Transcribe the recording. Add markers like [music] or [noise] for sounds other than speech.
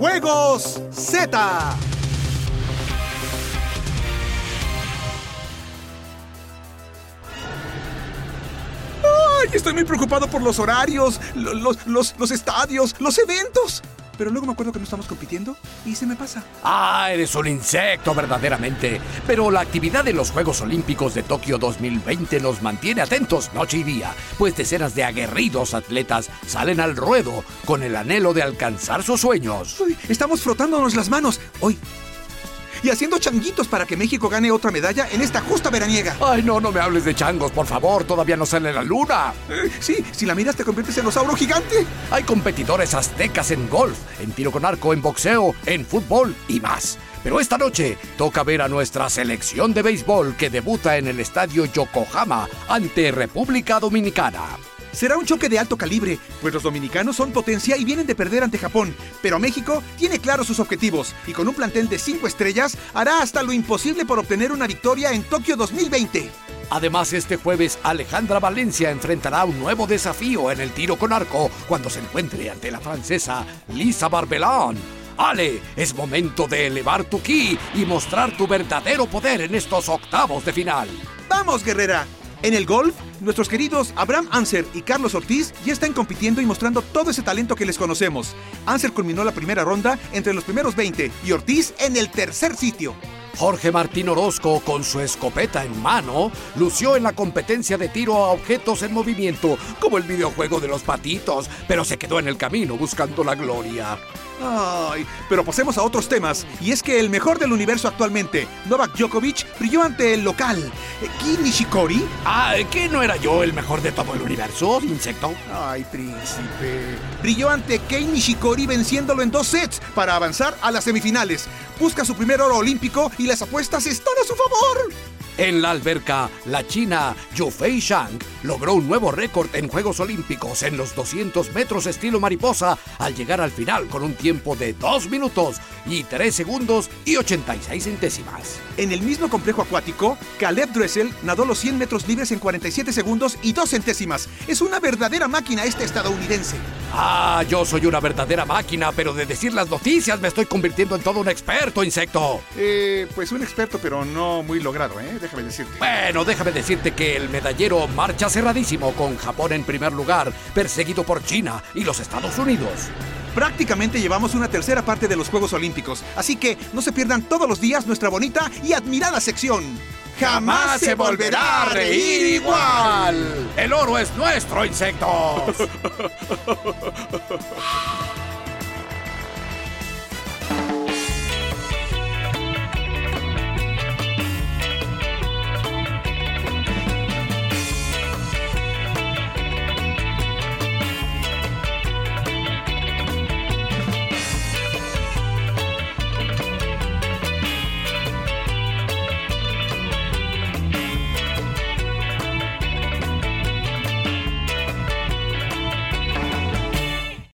Juegos Z. Ay, estoy muy preocupado por los horarios, lo- los, los, los estadios, los eventos. Pero luego me acuerdo que no estamos compitiendo y se me pasa. Ah, eres un insecto verdaderamente. Pero la actividad de los Juegos Olímpicos de Tokio 2020 nos mantiene atentos noche y día, pues decenas de aguerridos atletas salen al ruedo con el anhelo de alcanzar sus sueños. Uy, estamos frotándonos las manos hoy y haciendo changuitos para que México gane otra medalla en esta justa veraniega. Ay, no, no me hables de changos, por favor, todavía no sale la luna. Eh, Sí, si la miras te conviertes en osauro gigante. Hay competidores aztecas en golf, en tiro con arco, en boxeo, en fútbol y más. Pero esta noche toca ver a nuestra selección de béisbol que debuta en el estadio Yokohama ante República Dominicana. Será un choque de alto calibre, pues los dominicanos son potencia y vienen de perder ante Japón. Pero México tiene claros sus objetivos y con un plantel de cinco estrellas hará hasta lo imposible por obtener una victoria en Tokio 2020. Además, este jueves Alejandra Valencia enfrentará un nuevo desafío en el tiro con arco cuando se encuentre ante la francesa Lisa Barbelán. Ale, es momento de elevar tu ki y mostrar tu verdadero poder en estos octavos de final. ¡Vamos, guerrera! En el golf, nuestros queridos Abraham Anser y Carlos Ortiz ya están compitiendo y mostrando todo ese talento que les conocemos. Anser culminó la primera ronda entre los primeros 20 y Ortiz en el tercer sitio. Jorge Martín Orozco, con su escopeta en mano, lució en la competencia de tiro a objetos en movimiento, como el videojuego de los patitos, pero se quedó en el camino buscando la gloria. Ay, pero pasemos a otros temas. Y es que el mejor del universo actualmente, Novak Djokovic, brilló ante el local. eh, Ki Nishikori. Ah, ¿qué no era yo el mejor de todo el universo, insecto? Ay, príncipe. Brilló ante Kei Nishikori venciéndolo en dos sets para avanzar a las semifinales. Busca su primer oro olímpico y las apuestas están a su favor. En la alberca, la china Yufei Shang logró un nuevo récord en Juegos Olímpicos en los 200 metros estilo mariposa al llegar al final con un tiempo de 2 minutos y 3 segundos y 86 centésimas. En el mismo complejo acuático, Caleb Dressel nadó los 100 metros libres en 47 segundos y 2 centésimas. Es una verdadera máquina este estadounidense. Ah, yo soy una verdadera máquina, pero de decir las noticias me estoy convirtiendo en todo un experto, insecto. Eh, pues un experto, pero no muy logrado, ¿eh? Déjame decirte. Bueno, déjame decirte que el medallero marcha cerradísimo con Japón en primer lugar, perseguido por China y los Estados Unidos. Prácticamente llevamos una tercera parte de los Juegos Olímpicos, así que no se pierdan todos los días nuestra bonita y admirada sección. ¡Jamás se volverá a reír igual! El oro es nuestro, insectos. [laughs]